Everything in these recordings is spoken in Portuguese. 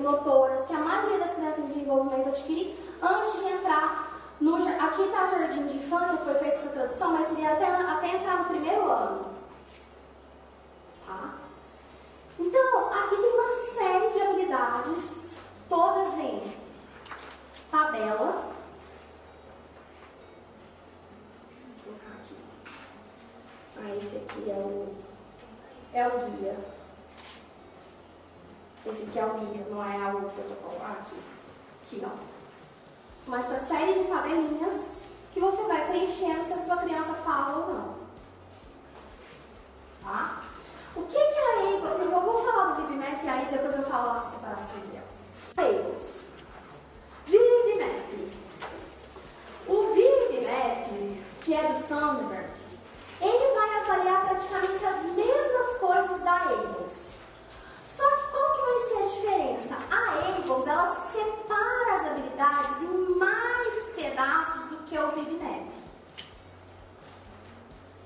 Motoras, que a maioria das crianças em desenvolvimento adquire antes de entrar no. Aqui está o jardim de infância, foi feita essa tradução, mas seria até, até entrar no primeiro ano. Tá? Então, aqui tem uma série de habilidades, todas em tabela. Vou colocar aqui. Ah, esse aqui é o, é o guia. Esse aqui é o guia, não é o protocolo. Ah, aqui. Aqui, ó. São essa série de tabelinhas que você vai preenchendo se a sua criança faz ou não. Tá? O que, que é a Abel? Eu vou falar do VibMap aí depois eu falo a separação entre elas. Abels. VibMap. O VibMap, que é do Sandberg, ele vai avaliar praticamente as mesmas coisas da Abels. Só que qual que vai ser a diferença? A Abels, ela separa as habilidades em mais pedaços do que o VibMap.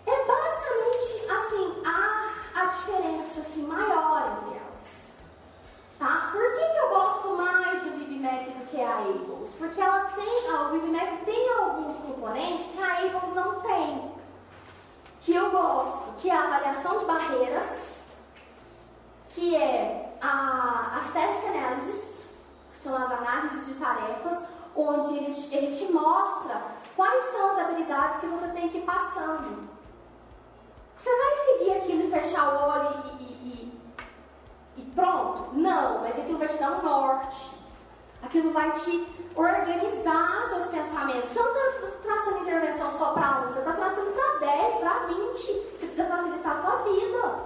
É basicamente assim, a a diferença assim, maior entre elas. Tá? Por que, que eu gosto mais do VibMap do que a Ables? Porque ela tem, a, o VibMap tem alguns componentes que a Ables não tem. Que eu gosto, que é a avaliação de barreiras, que é a, as task analysis, que são as análises de tarefas, onde ele, ele te mostra quais são as habilidades que você tem que ir passando. Você vai seguir aquilo e fechar o olho e, e, e, e, pronto? Não, mas aquilo vai te dar um norte. Aquilo vai te organizar seus pensamentos. Você não está traçando intervenção só para um, você está traçando para 10, para 20. Você precisa facilitar a sua vida.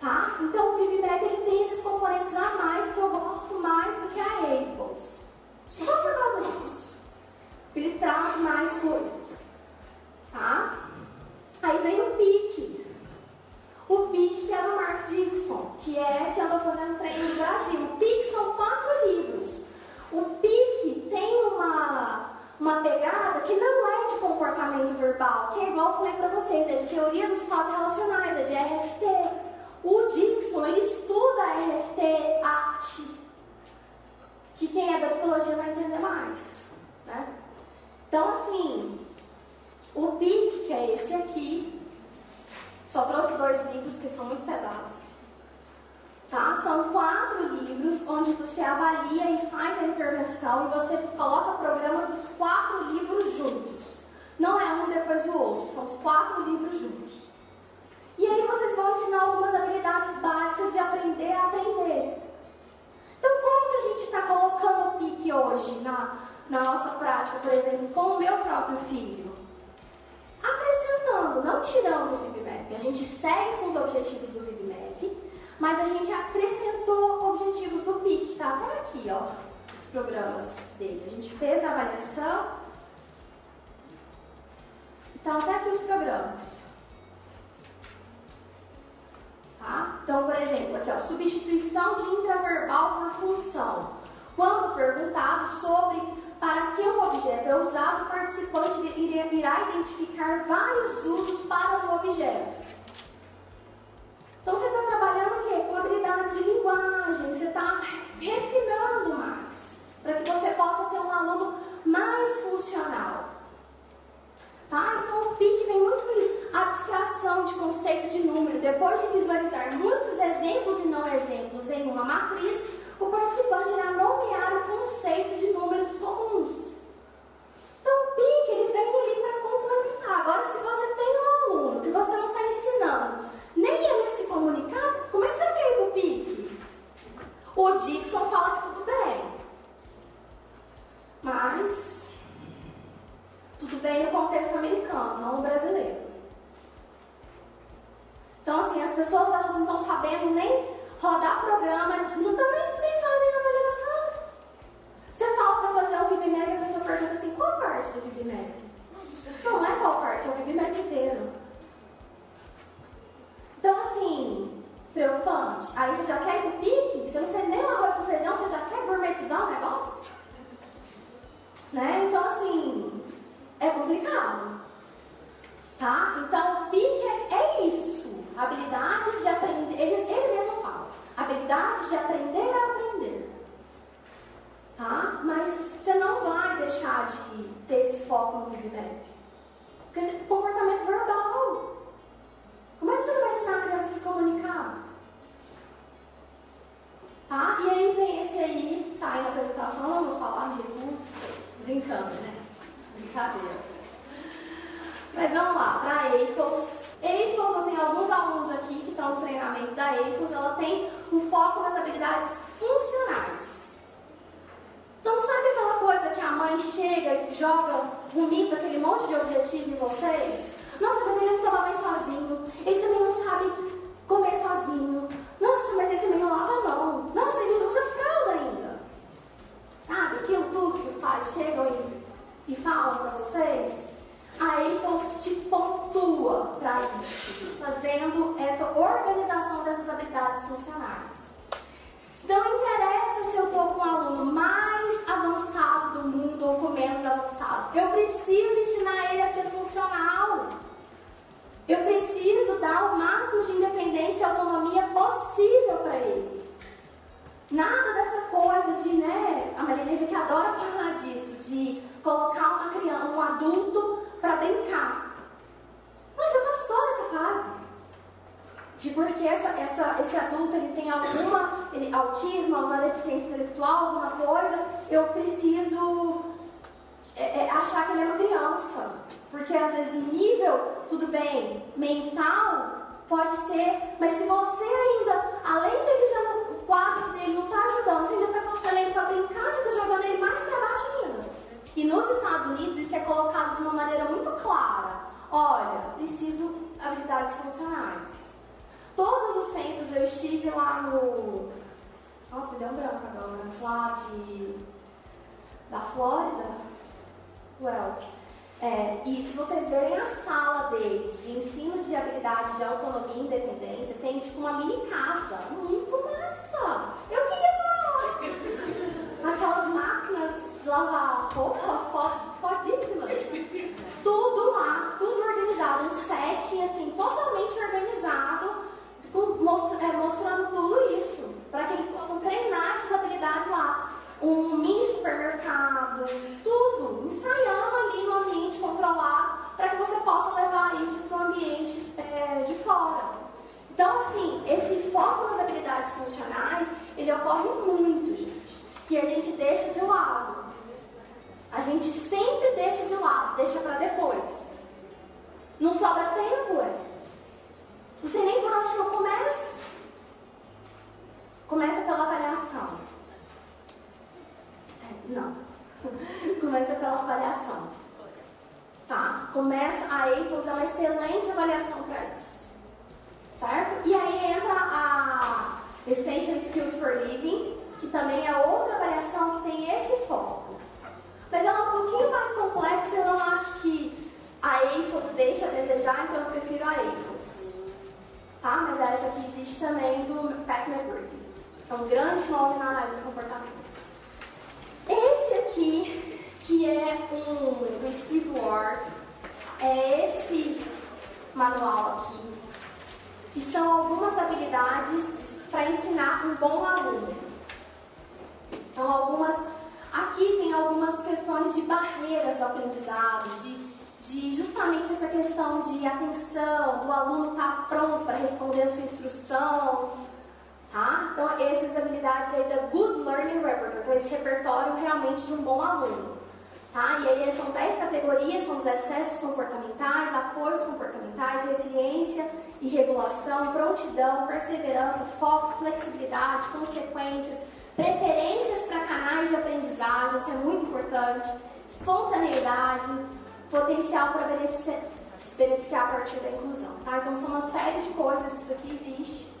Tá? Então o VibMap ele tem esses componentes a mais que eu gosto mais do que a Apples. Só por causa disso. Ele traz mais coisas. Tá? Aí vem o PIC. O PIC que é do Mark Dixon, que é que andou fazendo treino no Brasil. O PIC são quatro livros. O PIC tem uma, uma pegada que não é de comportamento verbal, que é igual eu falei para vocês, é de teoria dos quadros relacionais, é de RFT. O Dixon, ele estuda RFT, ACT, que quem é da psicologia vai entender mais. Né? Então, assim, o PIC, que é esse aqui, só trouxe dois livros que são muito pesados. Tá? São quatro livros onde você avalia e faz a intervenção e você coloca programas dos quatro livros juntos. Não é um depois do outro, são os quatro livros juntos. E aí vocês vão ensinar algumas habilidades básicas de aprender a aprender. Então, como que a gente está colocando o PIC hoje na, na nossa prática, por exemplo, com o meu próprio filho? acrescentando, não tirando o VibMap. A gente segue com os objetivos do VibMap, mas a gente acrescentou objetivos do PIC, tá até aqui, ó, os programas dele. A gente fez a avaliação, então até aqui os programas. Tá? Então, por exemplo, aqui, ó, substituição de intraverbal por função. Quando perguntado sobre para que um objeto é usado, o participante irá identificar vários usos para um objeto. de linguagem, você está refinando mais, para que você possa ter um aluno mais funcional. Tá? Então o PIC vem muito com isso. A abstração de conceito de número, depois de visualizar muitos exemplos e não exemplos em uma matriz, o participante irá nomear o conceito de números comuns. Bem no contexto americano, não no brasileiro. Então, assim, as pessoas elas não estão sabendo nem rodar programa, não também nem fazem avaliação. Você fala para fazer um VibMap e a pessoa pergunta assim, qual parte do VibMap? Não, não é qual parte, é o VibMap inteiro. Então, assim, preocupante. Aí você já quer ir pro pique, você não fez nem um arroz com feijão, você já quer gourmetizar o negócio? Né? Então, assim, é complicado. Tá? Então, pique é, é isso. Habilidades de aprender. Ele, ele mesmo fala. Habilidades de aprender a aprender. Tá? Mas você não vai deixar de ter esse foco no feedback. Porque comportamento verbal. Como é que você vai ensinar a criança a se comunicar? Tá? E aí vem esse aí, tá aí na apresentação, não vou falar, me Brincando, né? Brincadeira. Mas vamos lá, para EIFOS. EIFOS, eu tenho alguns alunos aqui que estão no treinamento da EIFOS, ela tem um foco nas habilidades funcionais. Então, sabe aquela coisa que a mãe chega joga, vomita aquele monte de objetivo em vocês? Nossa, mas ele não toma banho sozinho, ele também não sabe comer sozinho. Nossa, mas ele também não lava a mão. Nossa, ele usa fralda ainda. Sabe aquilo tudo que os pais chegam e, falam para vocês? a Apple te pontua para isso, fazendo essa organização dessas habilidades funcionais. Não interessa se eu estou com um aluno mais avançado do mundo ou com menos avançado. Eu preciso ensinar ele a ser funcional. Eu preciso dar o máximo de independência e autonomia possível para ele. Nada dessa coisa de, né, a Maria que adora falar disso, de colocar uma criança, um adulto para brincar. Mas já passou essa fase. De porque essa, essa, esse adulto ele tem alguma ele, autismo, alguma deficiência intelectual, alguma coisa, eu preciso é, é, achar que ele é uma criança. Porque às vezes nível, tudo bem, mental, pode ser, mas se você ainda, além dele já no quadro dele não está ajudando, você ainda está colocando ele para brincar, você está jogando ele mais para baixo ainda. E nos Estados Unidos isso é colocado de uma maneira muito clara. Olha, preciso habilidades funcionais. Todos os centros eu estive lá no. Nossa, me deu um Lá de. da Flórida. Wells. É, e se vocês verem a sala deles de ensino de habilidade de autonomia e independência, tem tipo uma mini casa. Muito massa! Eu queria lá! Aquelas máquinas lavar roupa fodíssimas. Tudo lá, tudo organizado, um set assim, totalmente organizado, tipo, é, mostrando tudo isso, para que eles possam treinar essas habilidades lá. Um mini supermercado, tudo, ensaiando ali no ambiente controlado, para que você possa levar isso para o ambiente é, de fora. Então, assim, esse foco nas habilidades funcionais, ele ocorre muito, gente. E a gente deixa de lado. A gente sempre deixa de lado, deixa para depois. Não sobra tempo, é. Não sei nem por onde eu começo. Começa pela avaliação. É, não. Começa pela avaliação. Tá? Começa a EIFOS é uma excelente avaliação para isso. Certo? E aí entra a Essential Skills for Living, que também é outra avaliação que tem esse foco. Mas ela é um pouquinho mais complexa eu não acho que a EIFOS deixa a desejar, então eu prefiro a EIFOS. Tá? Mas essa aqui existe também do Pat McGrady. É um grande nome na análise do comportamento. Esse aqui, que é um do Steve Ward, é esse manual aqui, que são algumas habilidades para ensinar um bom aluno. São algumas Aqui tem algumas questões de barreiras do aprendizado, de, de justamente essa questão de atenção, do aluno estar tá pronto para responder a sua instrução, tá? Então, essas habilidades aí da Good Learning Repertoire, então esse repertório realmente de um bom aluno. Tá? E aí são 10 categorias, são os excessos comportamentais, apoios comportamentais, resiliência e regulação, prontidão, perseverança, foco, flexibilidade, consequências, preferências para canais de aprendizagem, isso é muito importante, espontaneidade, potencial para beneficiar, se beneficiar a partir da inclusão. Tá? Então são uma série de coisas, isso aqui existe,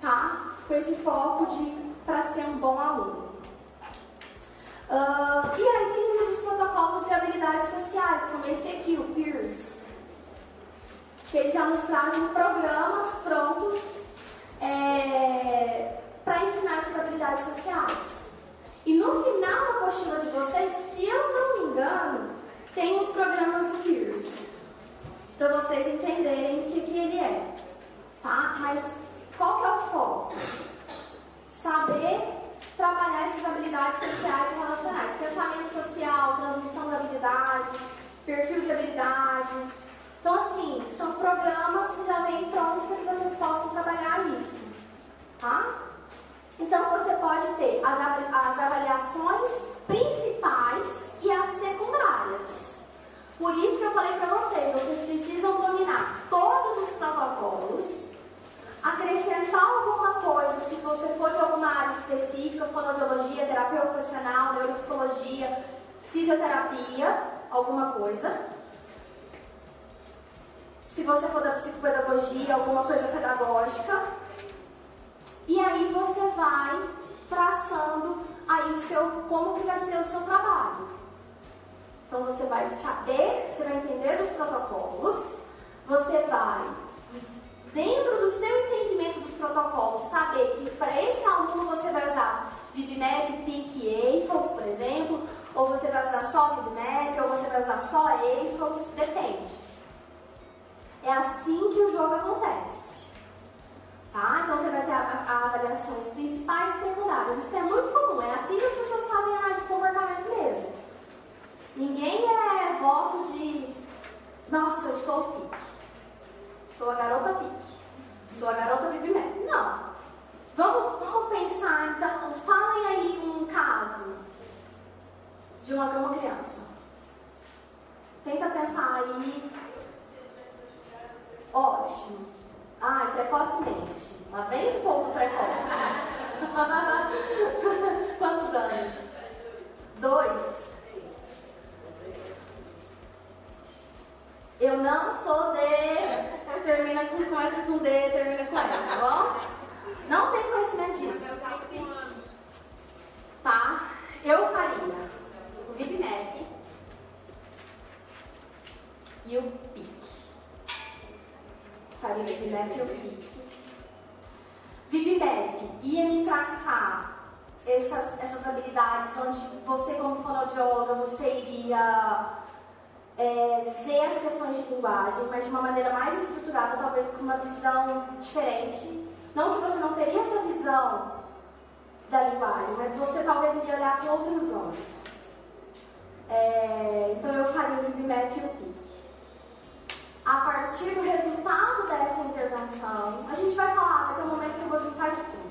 tá? com esse foco de para ser um bom aluno. Uh, e aí temos os protocolos de habilidades sociais, como esse aqui, o PEERS, que eles já nos trazem programas prontos é, para ensinar essas habilidades sociais. E no final da apostila de vocês, se eu não me engano, tem os programas do PEERS, para vocês entenderem o que, que ele é. Tá? Mas qual que é o foco? Saber trabalhar essas habilidades sociais e relacionais. Pensamento social, transmissão da habilidade, perfil de habilidades. Então, assim, são programas que já vêm prontos para que vocês possam trabalhar isso. Tá? Então, você pode ter as, as avaliações principais e as secundárias. Por isso que eu falei para vocês, vocês precisam dominar todos os protocolos acrescentar alguma coisa, se você for de alguma área específica, fonoaudiologia, terapia ocupacional, neuropsicologia, fisioterapia, alguma coisa. Se você for da psicopedagogia, alguma coisa pedagógica. E aí você vai traçando aí o seu, como que vai ser o seu trabalho. Então você vai saber, você vai entender os protocolos, você vai dentro do seu entendimento dos protocolos, saber que para esse aluno você vai usar VibMap, PIC e AFOS, por exemplo, ou você vai usar só VibMap, ou você vai usar só AFOS, depende. Avaliações principais e secundárias. Isso é muito comum, é assim que as pessoas fazem análise de comportamento mesmo. Ninguém é voto de, nossa, eu sou o PIC. Sou a garota pique. Sou a garota vivimento. Não. Vamos, vamos pensar, então, falem aí um caso de uma, uma criança. Tenta pensar aí. Ótimo. Ai, precocemente. Lá vem esse povo precoce. Quantos anos? Dois? Eu não sou de. Termina com, começa com D, termina com E, tá bom? Não tem conhecimento disso. Tá? Eu faria o VibMap e o PIC. Faria o VibMap e o PIC. VibMap ia me traçar essas, essas habilidades onde você, como fonoaudióloga, você iria é, ver as questões de linguagem, mas de uma maneira mais estruturada, talvez com uma visão diferente. Não que você não teria essa visão da linguagem, mas você talvez iria olhar com outros olhos. É, então eu faria o VibMap e o PIC. A partir do resultado dessa intervenção, a gente vai falar, vai ter um momento que eu vou juntar isso tudo.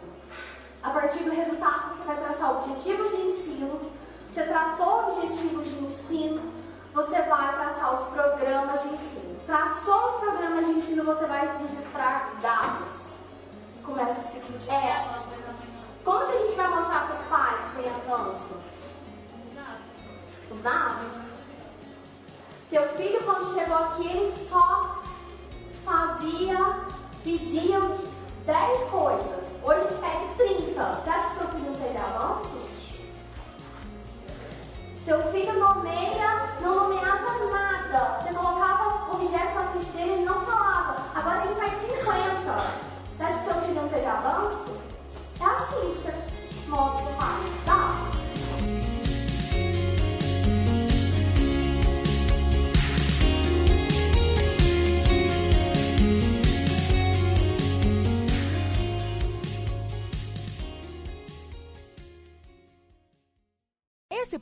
A partir do resultado, você vai traçar objetivos de ensino, você traçou objetivos de ensino, você vai traçar os programas de ensino. Traçou os programas de ensino, você vai registrar dados. Começa o ciclo de. É. Como que a gente vai mostrar para os pais que tem avanço? Os dados. Seu filho, quando chegou aqui, ele só fazia, pedia 10 coisas. Hoje ele pede 30. Você acha que seu filho não teve avanço? Seu filho nomeia, não nomeava nada. Você colocava objetos na frente dele, ele não